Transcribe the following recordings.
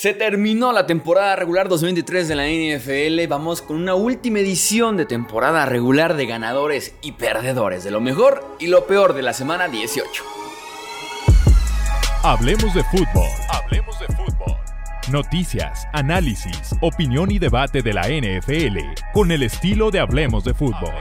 Se terminó la temporada regular 2023 de la NFL. Vamos con una última edición de temporada regular de ganadores y perdedores, de lo mejor y lo peor de la semana 18. Hablemos de fútbol. Hablemos de fútbol. Noticias, análisis, opinión y debate de la NFL con el estilo de Hablemos de fútbol.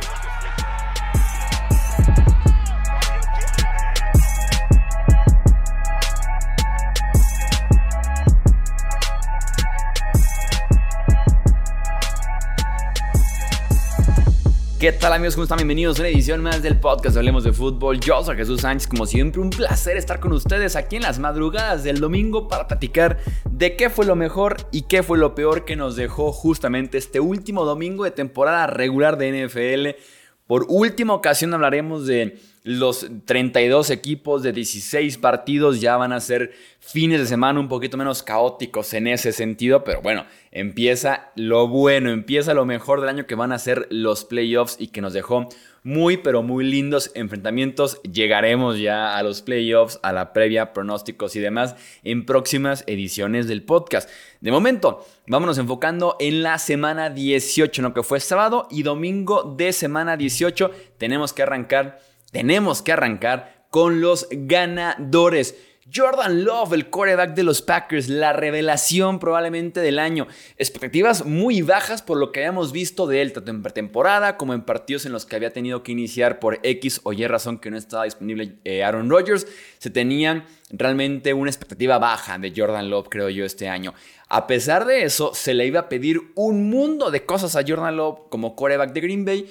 ¿Qué tal amigos? ¿Cómo están? Bienvenidos a una edición más del podcast Hablemos de Fútbol. Yo soy Jesús Sánchez, como siempre un placer estar con ustedes aquí en las madrugadas del domingo para platicar de qué fue lo mejor y qué fue lo peor que nos dejó justamente este último domingo de temporada regular de NFL. Por última ocasión hablaremos de los 32 equipos de 16 partidos ya van a ser fines de semana un poquito menos caóticos en ese sentido, pero bueno, empieza lo bueno, empieza lo mejor del año que van a ser los playoffs y que nos dejó muy pero muy lindos enfrentamientos. Llegaremos ya a los playoffs, a la previa, pronósticos y demás en próximas ediciones del podcast. De momento, vámonos enfocando en la semana 18, ¿no? que fue sábado y domingo de semana 18. Tenemos que arrancar tenemos que arrancar con los ganadores. Jordan Love, el quarterback de los Packers, la revelación probablemente del año. Expectativas muy bajas por lo que habíamos visto de él, tanto en pretemporada como en partidos en los que había tenido que iniciar por X o Y razón que no estaba disponible eh, Aaron Rodgers. Se tenían realmente una expectativa baja de Jordan Love, creo yo, este año. A pesar de eso, se le iba a pedir un mundo de cosas a Jordan Love como quarterback de Green Bay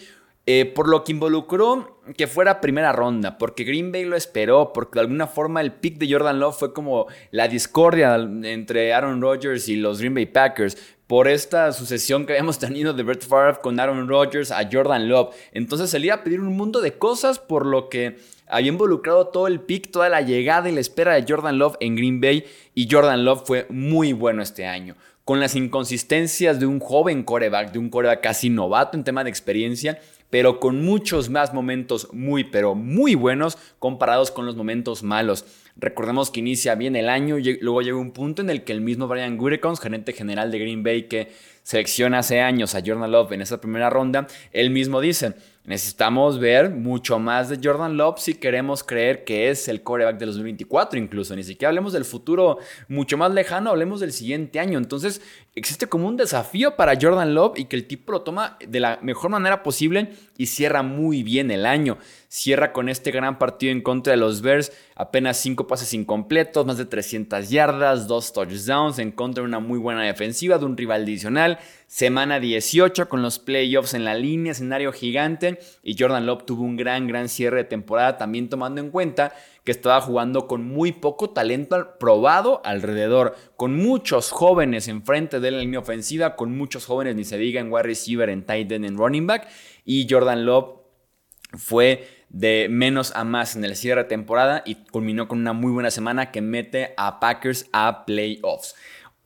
eh, por lo que involucró que fuera primera ronda, porque Green Bay lo esperó, porque de alguna forma el pick de Jordan Love fue como la discordia entre Aaron Rodgers y los Green Bay Packers, por esta sucesión que habíamos tenido de Brett Favre con Aaron Rodgers a Jordan Love. Entonces se le iba a pedir un mundo de cosas por lo que había involucrado todo el pick, toda la llegada y la espera de Jordan Love en Green Bay y Jordan Love fue muy bueno este año con las inconsistencias de un joven coreback, de un coreback casi novato en tema de experiencia, pero con muchos más momentos muy, pero muy buenos comparados con los momentos malos. Recordemos que inicia bien el año y luego llega un punto en el que el mismo Brian Gutekunst, gerente general de Green Bay, que selecciona hace años a Jordan Love en esa primera ronda, él mismo dice, necesitamos ver mucho más de Jordan Love si queremos creer que es el coreback de 2024 incluso, ni siquiera hablemos del futuro mucho más lejano, hablemos del siguiente año. Entonces existe como un desafío para Jordan Love y que el tipo lo toma de la mejor manera posible y cierra muy bien el año. Cierra con este gran partido en contra de los Bears, apenas 5 pases incompletos, más de 300 yardas, 2 touchdowns en contra de una muy buena defensiva de un rival adicional. Semana 18 con los playoffs en la línea, escenario gigante y Jordan Love tuvo un gran, gran cierre de temporada también tomando en cuenta que estaba jugando con muy poco talento probado alrededor, con muchos jóvenes enfrente de la línea ofensiva, con muchos jóvenes, ni se diga en wide receiver, en tight end, en running back y Jordan Love fue de menos a más en el cierre de temporada y culminó con una muy buena semana que mete a Packers a playoffs.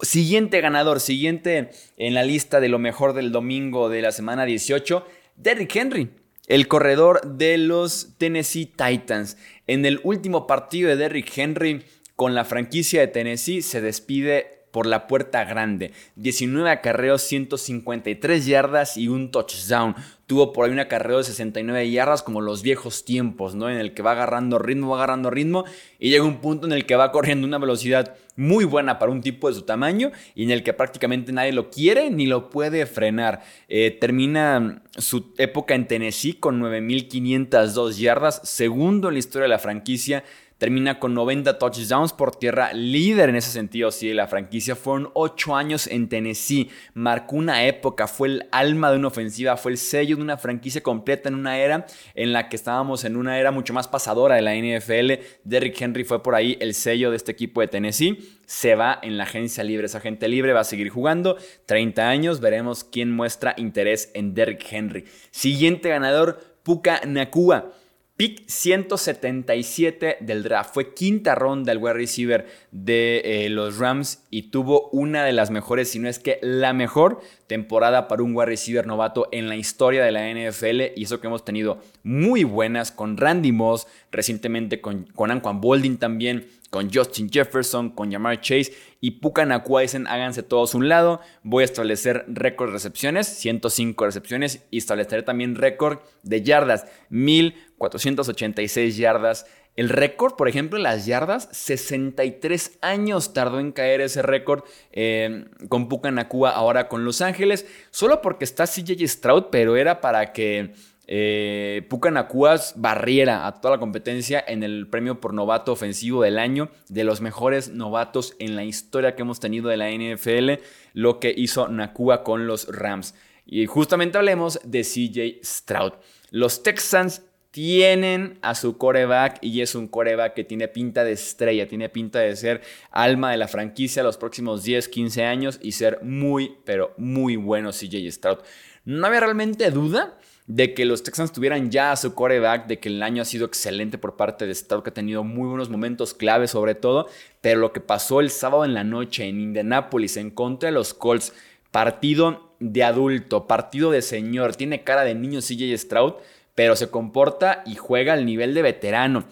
Siguiente ganador, siguiente en la lista de lo mejor del domingo de la semana 18, Derrick Henry, el corredor de los Tennessee Titans. En el último partido de Derrick Henry con la franquicia de Tennessee se despide por la puerta grande. 19 acarreos, 153 yardas y un touchdown. Tuvo por ahí un acarreo de 69 yardas como los viejos tiempos, ¿no? En el que va agarrando ritmo, va agarrando ritmo y llega un punto en el que va corriendo una velocidad muy buena para un tipo de su tamaño y en el que prácticamente nadie lo quiere ni lo puede frenar. Eh, termina su época en Tennessee con 9.502 yardas, segundo en la historia de la franquicia termina con 90 touchdowns por tierra, líder en ese sentido, sí, la franquicia. Fueron 8 años en Tennessee, marcó una época, fue el alma de una ofensiva, fue el sello de una franquicia completa en una era en la que estábamos en una era mucho más pasadora de la NFL. Derrick Henry fue por ahí el sello de este equipo de Tennessee. Se va en la agencia libre, esa gente libre va a seguir jugando. 30 años, veremos quién muestra interés en Derrick Henry. Siguiente ganador, Puka Nakua. Pick 177 del draft. Fue quinta ronda el wide receiver de eh, los Rams y tuvo una de las mejores, si no es que la mejor temporada para un wide receiver novato en la historia de la NFL. Y eso que hemos tenido muy buenas con Randy Moss, recientemente con, con Anquan Bolding también con Justin Jefferson, con Jamar Chase y Puka Nakua dicen háganse todos un lado. Voy a establecer récord de recepciones, 105 recepciones y estableceré también récord de yardas, 1486 yardas. El récord, por ejemplo, en las yardas, 63 años tardó en caer ese récord eh, con Puka Nakua ahora con Los Ángeles, solo porque está CJ Stroud, pero era para que eh, Pucanacuas barriera a toda la competencia en el premio por novato ofensivo del año, de los mejores novatos en la historia que hemos tenido de la NFL, lo que hizo Nakua con los Rams. Y justamente hablemos de CJ Stroud. Los Texans tienen a su coreback y es un coreback que tiene pinta de estrella, tiene pinta de ser alma de la franquicia los próximos 10, 15 años y ser muy, pero muy bueno CJ Stroud. No había realmente duda de que los Texans tuvieran ya a su coreback, de que el año ha sido excelente por parte de Stroud, que ha tenido muy buenos momentos clave sobre todo, pero lo que pasó el sábado en la noche en Indianapolis en contra de los Colts, partido de adulto, partido de señor, tiene cara de niño CJ Stroud, pero se comporta y juega al nivel de veterano.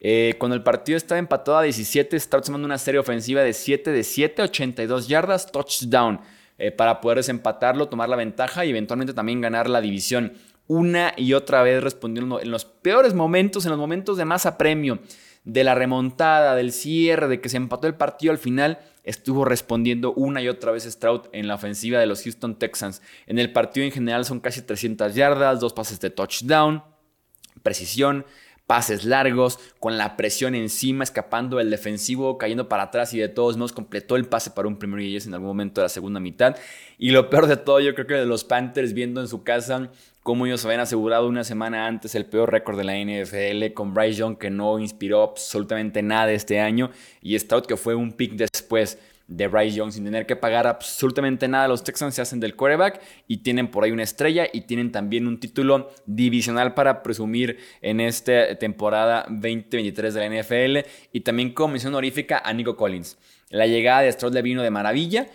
Eh, cuando el partido estaba empatado a 17, Stroud se manda una serie ofensiva de 7 de 7, 82 yardas, touchdown. Eh, para poder desempatarlo, tomar la ventaja y eventualmente también ganar la división una y otra vez respondiendo en los peores momentos, en los momentos de más apremio, de la remontada, del cierre, de que se empató el partido al final, estuvo respondiendo una y otra vez Stroud en la ofensiva de los Houston Texans. En el partido en general son casi 300 yardas, dos pases de touchdown, precisión, pases largos, con la presión encima, escapando el defensivo, cayendo para atrás y de todos modos completó el pase para un primer y en algún momento de la segunda mitad. Y lo peor de todo, yo creo que de los Panthers viendo en su casa cómo ellos habían asegurado una semana antes el peor récord de la NFL con Bryce Young que no inspiró absolutamente nada este año y Stroud que fue un pick después de Bryce Young sin tener que pagar absolutamente nada. Los Texans se hacen del quarterback y tienen por ahí una estrella y tienen también un título divisional para presumir en esta temporada 2023 de la NFL y también como mención honorífica a Nico Collins. La llegada de Stroud le vino de maravilla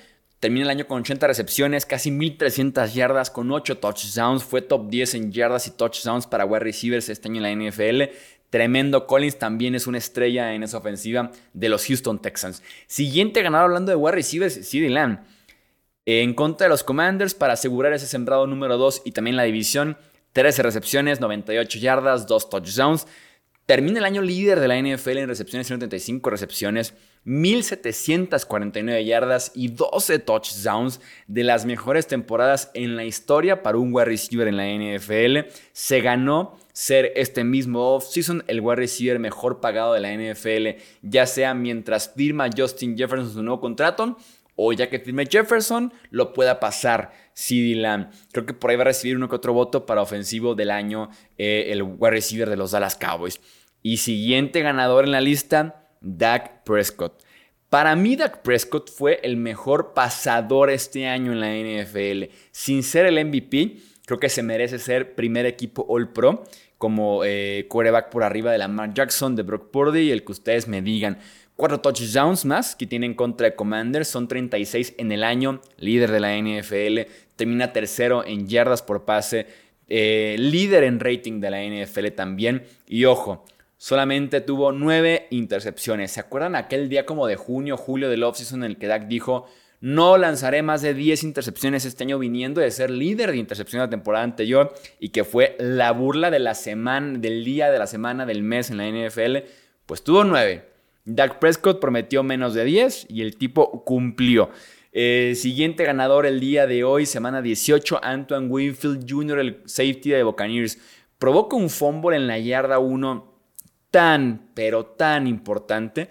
Termina el año con 80 recepciones, casi 1300 yardas, con 8 touchdowns. Fue top 10 en yardas y touchdowns para wide receivers este año en la NFL. Tremendo. Collins también es una estrella en esa ofensiva de los Houston Texans. Siguiente ganador hablando de wide receivers, CeeDee Lamb. En contra de los Commanders para asegurar ese sembrado número 2 y también la división. 13 recepciones, 98 yardas, 2 touchdowns. Termina el año líder de la NFL en recepciones, 135 recepciones, 1749 yardas y 12 touchdowns de las mejores temporadas en la historia para un wide receiver en la NFL. Se ganó ser este mismo offseason el wide receiver mejor pagado de la NFL, ya sea mientras firma Justin Jefferson su nuevo contrato o ya que firme Jefferson, lo pueda pasar Lamb. Creo que por ahí va a recibir uno que otro voto para ofensivo del año eh, el wide receiver de los Dallas Cowboys. Y siguiente ganador en la lista, Dak Prescott. Para mí, Dak Prescott fue el mejor pasador este año en la NFL. Sin ser el MVP, creo que se merece ser primer equipo All Pro como eh, quarterback por arriba de Lamar Jackson, de Brock Purdy y el que ustedes me digan. Cuatro touchdowns más que tienen contra de Commanders, son 36 en el año, líder de la NFL, termina tercero en yardas por pase, eh, líder en rating de la NFL también. Y ojo, solamente tuvo nueve intercepciones. ¿Se acuerdan aquel día como de junio, julio del offseason en el que Dak dijo, no lanzaré más de 10 intercepciones este año viniendo de ser líder de intercepción la temporada anterior y que fue la burla de la semana, del día, de la semana, del mes en la NFL? Pues tuvo nueve. Dak Prescott prometió menos de 10 y el tipo cumplió. Eh, siguiente ganador el día de hoy, semana 18, Antoine Winfield Jr., el safety de Buccaneers. Provoca un fumble en la yarda 1 tan, pero tan importante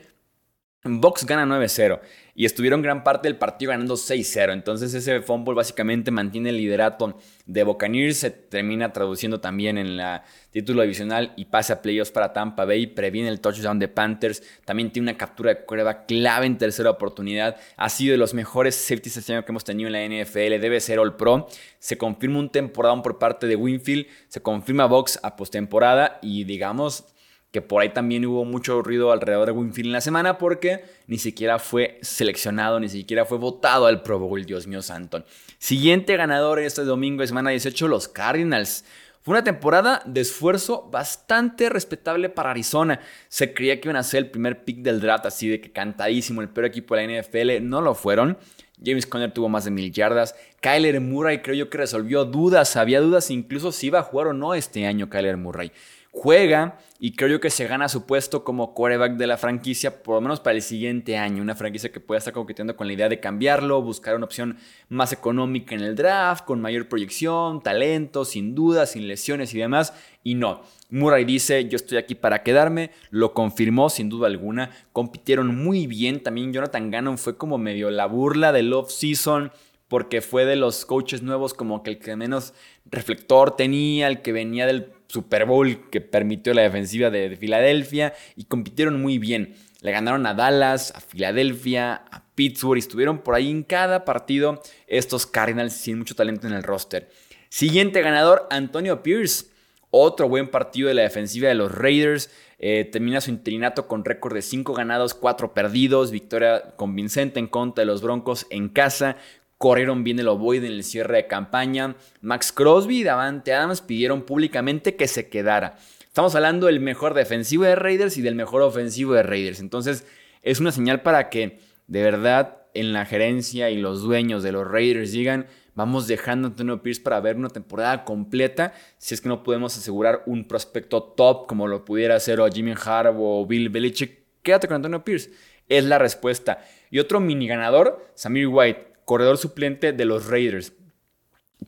Box gana 9-0 y estuvieron gran parte del partido ganando 6-0. Entonces ese fumble básicamente mantiene el liderato de Buccaneers, se termina traduciendo también en la título divisional y pasa a playoffs para Tampa Bay, previene el touchdown de Panthers, también tiene una captura de prueba clave en tercera oportunidad, ha sido de los mejores safeties este año que hemos tenido en la NFL, debe ser All Pro, se confirma un temporadón por parte de Winfield, se confirma Box a postemporada y digamos que por ahí también hubo mucho ruido alrededor de Winfield en la semana porque ni siquiera fue seleccionado, ni siquiera fue votado al Pro Bowl, Dios mío santo. Siguiente ganador este domingo semana 18, los Cardinals. Fue una temporada de esfuerzo bastante respetable para Arizona. Se creía que iban a ser el primer pick del draft, así de que cantadísimo, el peor equipo de la NFL. No lo fueron. James Conner tuvo más de mil yardas. Kyler Murray creo yo que resolvió dudas. Había dudas incluso si iba a jugar o no este año Kyler Murray juega y creo yo que se gana su puesto como quarterback de la franquicia, por lo menos para el siguiente año. Una franquicia que pueda estar coqueteando con la idea de cambiarlo, buscar una opción más económica en el draft, con mayor proyección, talento, sin dudas, sin lesiones y demás. Y no, Murray dice, yo estoy aquí para quedarme, lo confirmó sin duda alguna, compitieron muy bien, también Jonathan Gannon fue como medio la burla del off-season porque fue de los coaches nuevos como que el que menos reflector tenía, el que venía del Super Bowl que permitió la defensiva de, Filadelfia y compitieron muy bien. Le ganaron a Dallas, a Filadelfia, a Pittsburgh y estuvieron por ahí en cada partido estos Cardinals sin mucho talento en el roster. Siguiente ganador, Antonio Pierce. Otro buen partido de la defensiva de los Raiders. Eh, termina su interinato con récord de 5 ganados, 4 perdidos. Victoria convincente en contra de los Broncos en casa corrieron bien el ovoide en el cierre de campaña. Max Crosby y Davante Adams pidieron públicamente que se quedara. Estamos hablando del mejor defensivo de Raiders y del mejor ofensivo de Raiders. Entonces es una señal para que de verdad en la gerencia y los dueños de los Raiders digan, vamos dejando a Antonio Pierce para ver una temporada completa, si es que no podemos asegurar un prospecto top como lo pudiera hacer o Jimmy Harbaugh o Bill Belichick, quédate con Antonio Pierce. Es la respuesta. Y otro mini ganador, Samir White corredor suplente de los Raiders.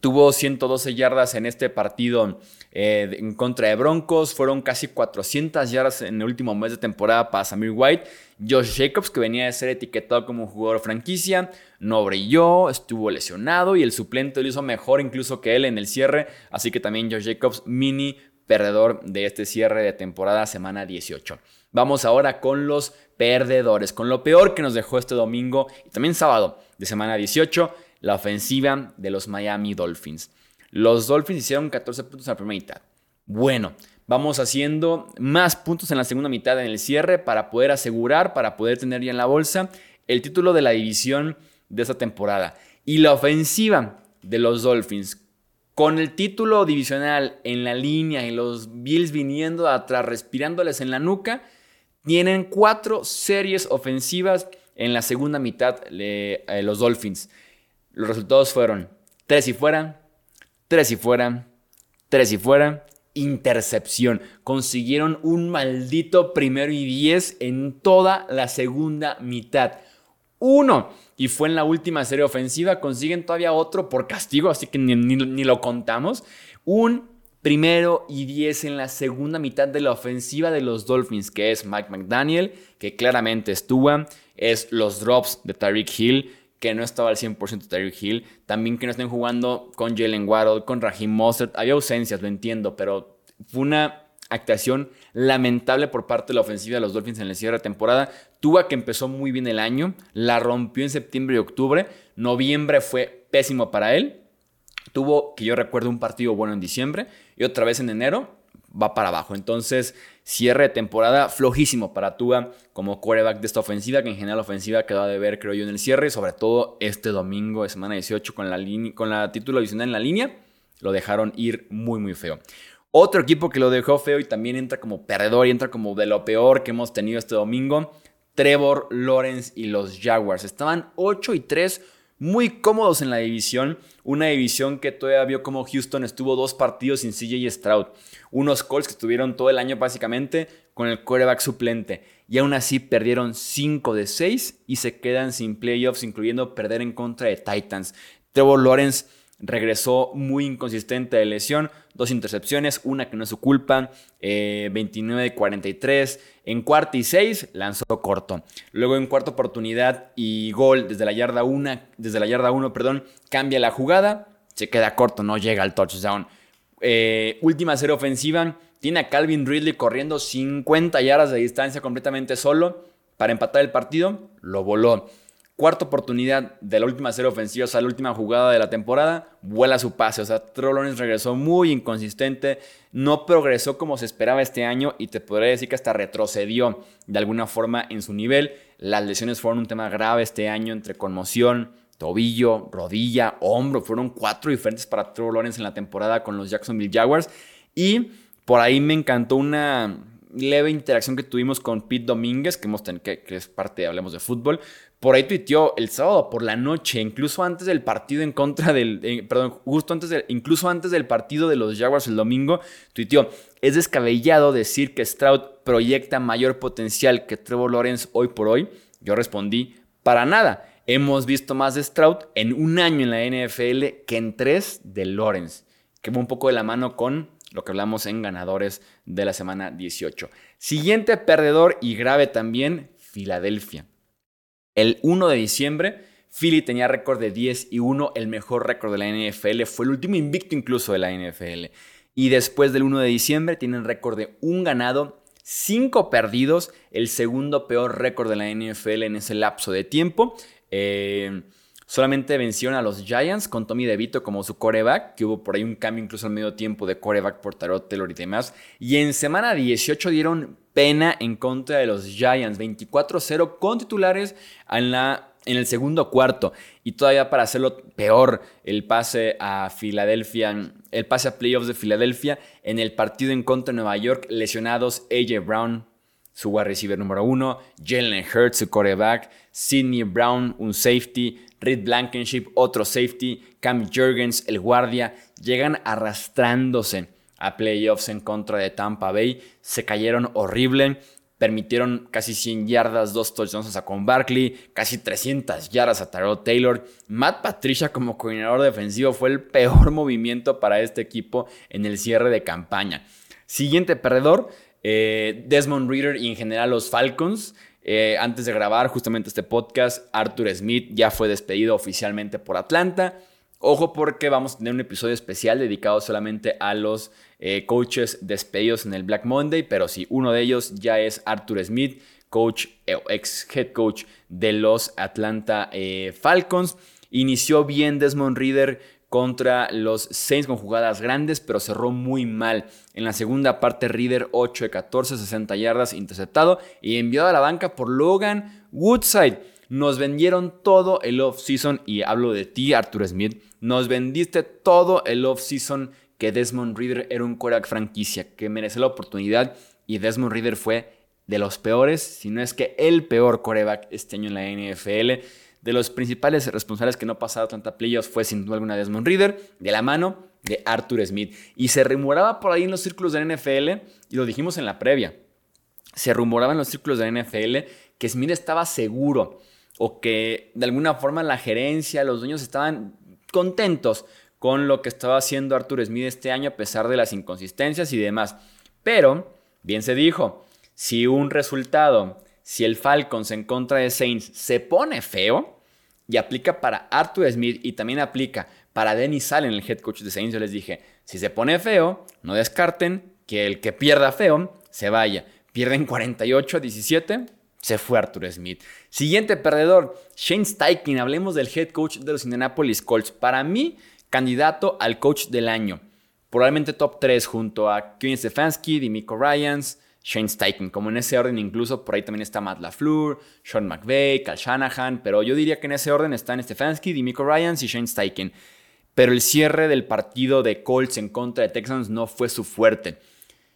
Tuvo 112 yardas en este partido eh, en contra de Broncos. Fueron casi 400 yardas en el último mes de temporada para Samir White. Josh Jacobs, que venía de ser etiquetado como jugador franquicia, no brilló, estuvo lesionado y el suplente lo hizo mejor incluso que él en el cierre. Así que también Josh Jacobs, mini perdedor de este cierre de temporada semana 18. Vamos ahora con los perdedores, con lo peor que nos dejó este domingo y también sábado de semana 18, la ofensiva de los Miami Dolphins. Los Dolphins hicieron 14 puntos en la primera mitad. Bueno, vamos haciendo más puntos en la segunda mitad en el cierre para poder asegurar, para poder tener ya en la bolsa el título de la división de esta temporada. Y la ofensiva de los Dolphins, con el título divisional en la línea y los Bills viniendo atrás, respirándoles en la nuca, tienen cuatro series ofensivas en la segunda mitad eh, los Dolphins. Los resultados fueron tres y fuera, tres y fuera, tres y fuera, intercepción. Consiguieron un maldito primero y diez en toda la segunda mitad. Uno. Y fue en la última serie ofensiva. Consiguen todavía otro por castigo, así que ni, ni lo contamos. Un primero y 10 en la segunda mitad de la ofensiva de los Dolphins, que es Mike McDaniel, que claramente estuvo, es los drops de Tyreek Hill, que no estaba al 100% Tyreek Hill, también que no estén jugando con Jalen Waddle, con Raheem Mostert, había ausencias, lo entiendo, pero fue una actuación lamentable por parte de la ofensiva de los Dolphins en la cierre de temporada. Tua que empezó muy bien el año, la rompió en septiembre y octubre, noviembre fue pésimo para él, Tuvo, que yo recuerdo, un partido bueno en diciembre y otra vez en enero va para abajo. Entonces, cierre de temporada flojísimo para Tua como quarterback de esta ofensiva, que en general la ofensiva quedó de ver, creo yo, en el cierre, sobre todo este domingo semana 18 con la, con la título adicional en la línea, lo dejaron ir muy, muy feo. Otro equipo que lo dejó feo y también entra como perdedor y entra como de lo peor que hemos tenido este domingo, Trevor Lawrence y los Jaguars. Estaban 8 y 3 muy cómodos en la división. Una división que todavía vio como Houston estuvo dos partidos sin CJ Stroud. Unos Colts que estuvieron todo el año básicamente con el quarterback suplente. Y aún así perdieron 5 de 6 y se quedan sin playoffs, incluyendo perder en contra de Titans. Trevor Lawrence regresó muy inconsistente de lesión, dos intercepciones, una que no es su culpa, 29-43. Eh, en cuarta y seis lanzó corto. Luego en cuarta oportunidad y gol desde la yarda 1, desde la yarda 1, perdón, cambia la jugada, se queda corto, no llega al touchdown. Eh, última serie ofensiva, tiene a Calvin Ridley corriendo 50 yardas de distancia completamente solo para empatar el partido, lo voló. Cuarta oportunidad de la última serie ofensiva, o sea, la última jugada de la temporada, vuela su pase. O sea, Trolones regresó muy inconsistente, no progresó como se esperaba este año y te podría decir que hasta retrocedió de alguna forma en su nivel. Las lesiones fueron un tema grave este año entre conmoción, tobillo, rodilla, hombro. Fueron cuatro diferentes para Trevor Lawrence en la temporada con los Jacksonville Jaguars. Y por ahí me encantó una leve interacción que tuvimos con Pete Domínguez, que, hemos que, es parte de Hablemos de Fútbol, por ahí tuiteó el sábado por la noche, incluso antes del partido en contra del, eh, perdón, justo antes del, incluso antes del partido de los Jaguars el domingo, tuiteó, es descabellado decir que Stroud proyecta mayor potencial que Trevor Lawrence hoy por hoy. Yo respondí, para nada. Hemos visto más de Stroud en un año en la NFL que en tres de Lawrence, que va un poco de la mano con lo que hablamos en ganadores de la semana 18. Siguiente perdedor y grave también, Filadelfia. El 1 de diciembre, Philly tenía récord de 10 y 1, el mejor récord de la NFL, fue el último invicto incluso de la NFL. Y después del 1 de diciembre tienen récord de un ganado, 5 perdidos, el segundo peor récord de la NFL en ese lapso de tiempo. Eh, solamente vencieron a los Giants con Tommy DeVito como su coreback, que hubo por ahí un cambio incluso al medio tiempo de coreback por Tarot Taylor y demás. Y en semana 18 dieron pena en contra de los Giants, 24-0 con titulares en, la, en el segundo cuarto. Y todavía para hacerlo peor, el pase a Filadelfia, el pase a playoffs de Filadelfia en el partido en contra de Nueva York, lesionados AJ Brown, su wide receiver número uno, Jalen Hurts, su quarterback, Sidney Brown, un safety, Reed Blankenship, otro safety, Cam Jurgens, el guardia, llegan arrastrándose a playoffs en contra de Tampa Bay. Se cayeron horrible. Permitieron casi 100 yardas, dos touchdowns a con Barkley, casi 300 yardas a Tyrell Taylor. Matt Patricia como coordinador defensivo fue el peor movimiento para este equipo en el cierre de campaña. Siguiente perdedor, eh, Desmond Reader y en general los Falcons. Eh, antes de grabar justamente este podcast, Arthur Smith ya fue despedido oficialmente por Atlanta. Ojo porque vamos a tener un episodio especial dedicado solamente a los eh, coaches despedidos en el Black Monday, pero sí, uno de ellos ya es Arthur Smith, coach, eh, ex head coach de los Atlanta Falcons. Inició bien Desmond Reader contra los Saints con jugadas grandes, pero cerró muy mal. En la segunda parte, Reader 8 de 14, 60 yardas interceptado y enviado a la banca por Logan Woodside. Nos vendieron todo el off-season, y hablo de ti, Arthur Smith. Nos vendiste todo el off-season que Desmond Reader era un quarterback franquicia, que merece la oportunidad. Y Desmond Reader fue de los peores, si no es que el peor quarterback este año en la NFL. De los principales responsables que no pasaba tanta playoffs fue sin duda alguna Desmond Reader, de la mano de Arthur Smith. Y se rumoraba por ahí en los círculos de la NFL, y lo dijimos en la previa, se rumoraba en los círculos de la NFL que Smith estaba seguro o que de alguna forma la gerencia, los dueños estaban contentos con lo que estaba haciendo Arthur Smith este año a pesar de las inconsistencias y demás. Pero, bien se dijo, si un resultado, si el Falcons en contra de Saints se pone feo y aplica para Arthur Smith y también aplica para Dennis Allen, el head coach de Saints, yo les dije, si se pone feo, no descarten que el que pierda feo se vaya. Pierden 48 a 17, se fue Arthur Smith. Siguiente perdedor, Shane Steichen. Hablemos del head coach de los Indianapolis Colts. Para mí, candidato al coach del año. Probablemente top 3 junto a Kevin Stefanski, Dimico Ryans, Shane Steichen. Como en ese orden, incluso por ahí también está Matt LaFleur, Sean McVay, Cal Shanahan. Pero yo diría que en ese orden están Stefanski, Dimico Ryans y Shane Steichen. Pero el cierre del partido de Colts en contra de Texans no fue su fuerte.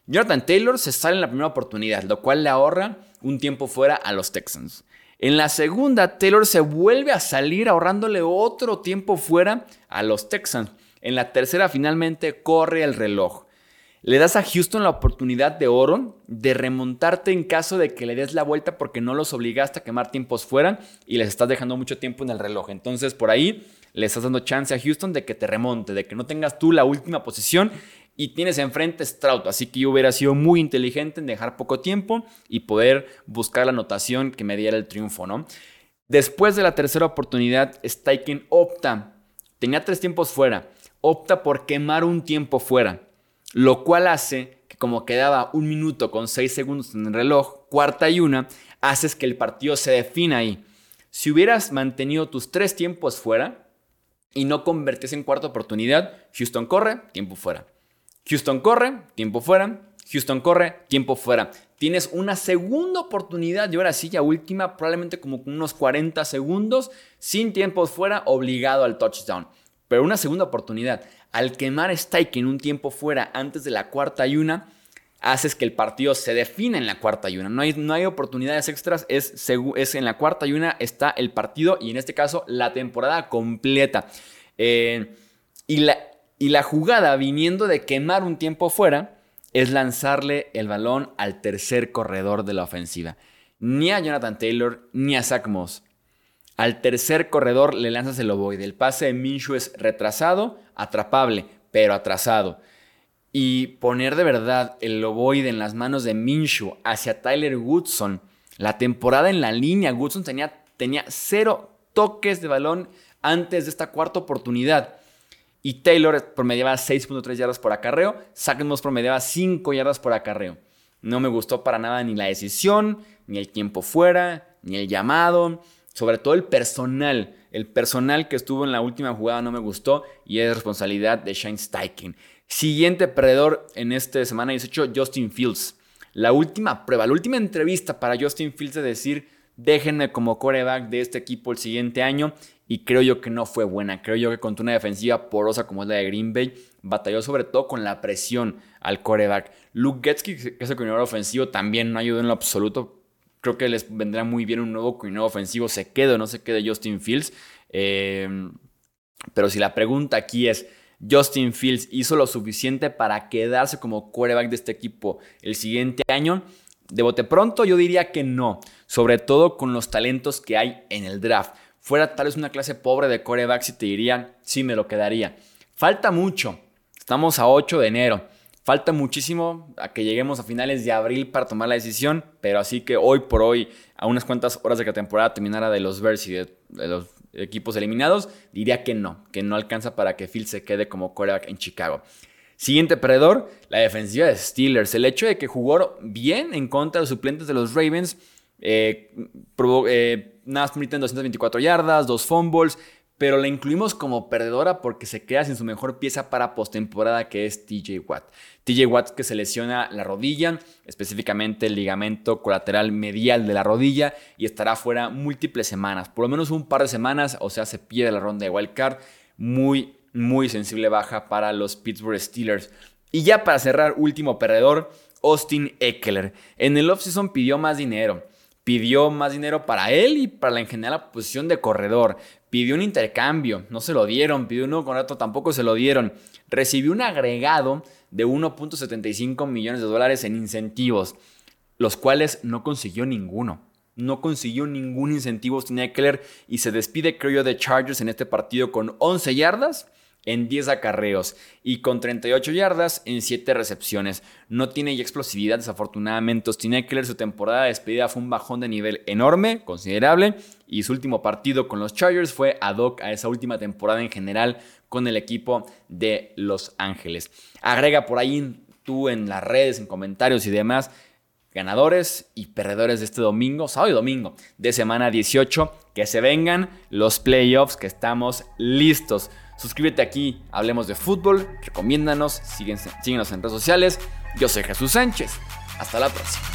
Jonathan Taylor se sale en la primera oportunidad, lo cual le ahorra un tiempo fuera a los Texans. En la segunda, Taylor se vuelve a salir ahorrándole otro tiempo fuera a los Texans. En la tercera, finalmente, corre el reloj. Le das a Houston la oportunidad de oro de remontarte en caso de que le des la vuelta porque no los obligaste a quemar tiempos fuera y les estás dejando mucho tiempo en el reloj. Entonces por ahí le estás dando chance a Houston de que te remonte, de que no tengas tú la última posición y tienes enfrente Stroud. Así que yo hubiera sido muy inteligente en dejar poco tiempo y poder buscar la anotación que me diera el triunfo, ¿no? Después de la tercera oportunidad, Steichen opta, tenía tres tiempos fuera, opta por quemar un tiempo fuera, lo cual hace que como quedaba un minuto con seis segundos en el reloj, cuarta y una, haces que el partido se defina ahí. Si hubieras mantenido tus tres tiempos fuera y no convertías en cuarta oportunidad, Houston corre, tiempo fuera. Houston corre, tiempo fuera. Houston corre, tiempo fuera. Tienes una segunda oportunidad y ahora sí, ya última, probablemente como unos 40 segundos, sin tiempos fuera, obligado al touchdown. Pero una segunda oportunidad. Al quemar Stike en un tiempo fuera antes de la cuarta y una, haces que el partido se defina en la cuarta y una. No hay, no hay oportunidades extras, es, es, en la cuarta y una está el partido y en este caso la temporada completa. Eh, y la, y la jugada viniendo de quemar un tiempo fuera es lanzarle el balón al tercer corredor de la ofensiva. Ni a Jonathan Taylor ni a Zach Moss. Al tercer corredor le lanzas el ovoide. El pase de Minshew es retrasado, atrapable, pero atrasado. Y poner de verdad el ovoide en las manos de Minshew hacia Tyler Woodson. La temporada en la línea, Woodson tenía, tenía cero toques de balón antes de esta cuarta oportunidad. Y Taylor promediaba 6.3 yardas por acarreo. Moss promediaba 5 yardas por acarreo. No me gustó para nada ni la decisión, ni el tiempo fuera, ni el llamado. Sobre todo el personal. El personal que estuvo en la última jugada no me gustó y es responsabilidad de Shane Steichen. Siguiente perdedor en esta semana 18, Justin Fields. La última prueba, la última entrevista para Justin Fields de decir, déjenme como coreback de este equipo el siguiente año y creo yo que no fue buena. Creo yo que contra una defensiva porosa como es la de Green Bay, batalló sobre todo con la presión al coreback. Luke Getsky, que es el coordinador ofensivo, también no ayudó en lo absoluto. Creo que les vendrá muy bien un nuevo coordinador ofensivo, se quede o no se quede Justin Fields. Em, pero si la pregunta aquí es, ¿Justin Fields hizo lo suficiente para quedarse como quarterback de este equipo el siguiente año? De bote pronto yo diría que no, sobre todo con los talentos que hay en el draft fuera tal vez una clase pobre de corebacks y te dirían, sí, me lo quedaría. Falta mucho. Estamos a 8 de enero. Falta muchísimo a que lleguemos a finales de abril para tomar la decisión, pero así que hoy por hoy, a unas cuantas horas de que la temporada terminara de los Bears y de, los equipos eliminados, diría que no, que no alcanza para que Phil se quede como coreback en Chicago. Siguiente perdedor, la defensiva de Steelers. El hecho de que jugó bien en contra de los suplentes de los Ravens eh, eh, nada más permiten 224 yardas, dos fumbles, pero la incluimos como perdedora porque se queda sin su mejor pieza para postemporada que es TJ Watt. TJ Watt que se lesiona la rodilla, específicamente el ligamento colateral medial de la rodilla y estará fuera múltiples semanas, por lo menos un par de semanas, o sea, se pierde la ronda de wildcard, muy, muy sensible baja para los Pittsburgh Steelers. Y ya para cerrar, último perdedor, Austin Eckler. En el offseason pidió más dinero pidió más dinero para él y para la, en general la posición de corredor. Pidió un intercambio, no se lo dieron. Pidió un nuevo contrato, tampoco se lo dieron. Recibió un agregado de 1.75 millones de dólares en incentivos, los cuales no consiguió ninguno. No consiguió ningún incentivo Austin Eckler y se despide, creo yo, de Chargers en este partido con 11 yardas en 10 acarreos y con 38 yardas en 7 recepciones. No tiene explosividad, desafortunadamente. Austin Eckler, su temporada de despedida fue un bajón de nivel enorme, considerable, y su último partido con los Chargers fue ad hoc a esa última temporada en general con el equipo de Los Ángeles. Agrega por ahí tú en las redes, en comentarios y demás, ganadores y perdedores de este domingo, sábado y domingo de semana 18, que se vengan los playoffs, que estamos listos. Suscríbete aquí, hablemos de fútbol, recomiéndanos, síguenos en redes sociales. Yo soy Jesús Sánchez. Hasta la próxima.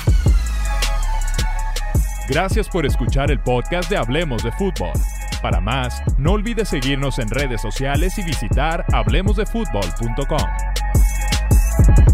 Gracias por escuchar el podcast de Hablemos de Fútbol. Para más, no olvides seguirnos en redes sociales y visitar hablemosdefutbol.com.